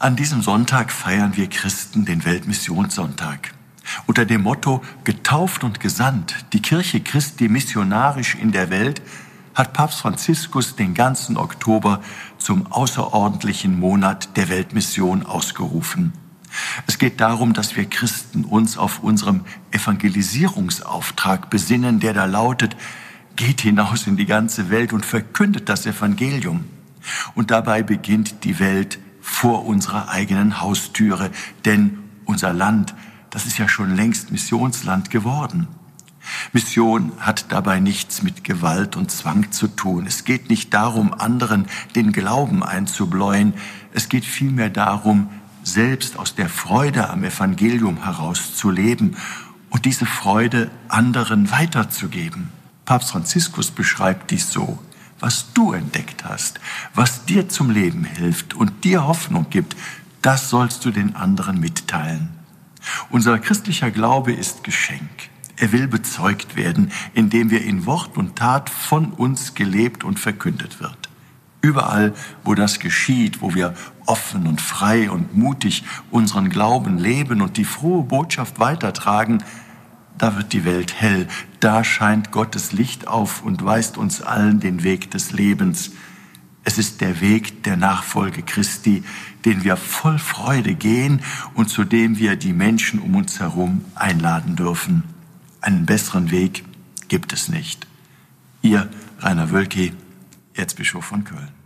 An diesem Sonntag feiern wir Christen den Weltmissionssonntag. Unter dem Motto Getauft und gesandt, die Kirche Christi missionarisch in der Welt, hat Papst Franziskus den ganzen Oktober zum außerordentlichen Monat der Weltmission ausgerufen. Es geht darum, dass wir Christen uns auf unserem Evangelisierungsauftrag besinnen, der da lautet, geht hinaus in die ganze Welt und verkündet das Evangelium. Und dabei beginnt die Welt vor unserer eigenen Haustüre, denn unser Land, das ist ja schon längst Missionsland geworden. Mission hat dabei nichts mit Gewalt und Zwang zu tun. Es geht nicht darum, anderen den Glauben einzubläuen. Es geht vielmehr darum, selbst aus der Freude am Evangelium heraus zu leben und diese Freude anderen weiterzugeben. Papst Franziskus beschreibt dies so was du entdeckt hast, was dir zum Leben hilft und dir Hoffnung gibt, das sollst du den anderen mitteilen. Unser christlicher Glaube ist Geschenk. Er will bezeugt werden, indem wir in Wort und Tat von uns gelebt und verkündet wird. Überall, wo das geschieht, wo wir offen und frei und mutig unseren Glauben leben und die frohe Botschaft weitertragen, da wird die Welt hell, da scheint Gottes Licht auf und weist uns allen den Weg des Lebens. Es ist der Weg der Nachfolge Christi, den wir voll Freude gehen und zu dem wir die Menschen um uns herum einladen dürfen. Einen besseren Weg gibt es nicht. Ihr Rainer Wölki, Erzbischof von Köln.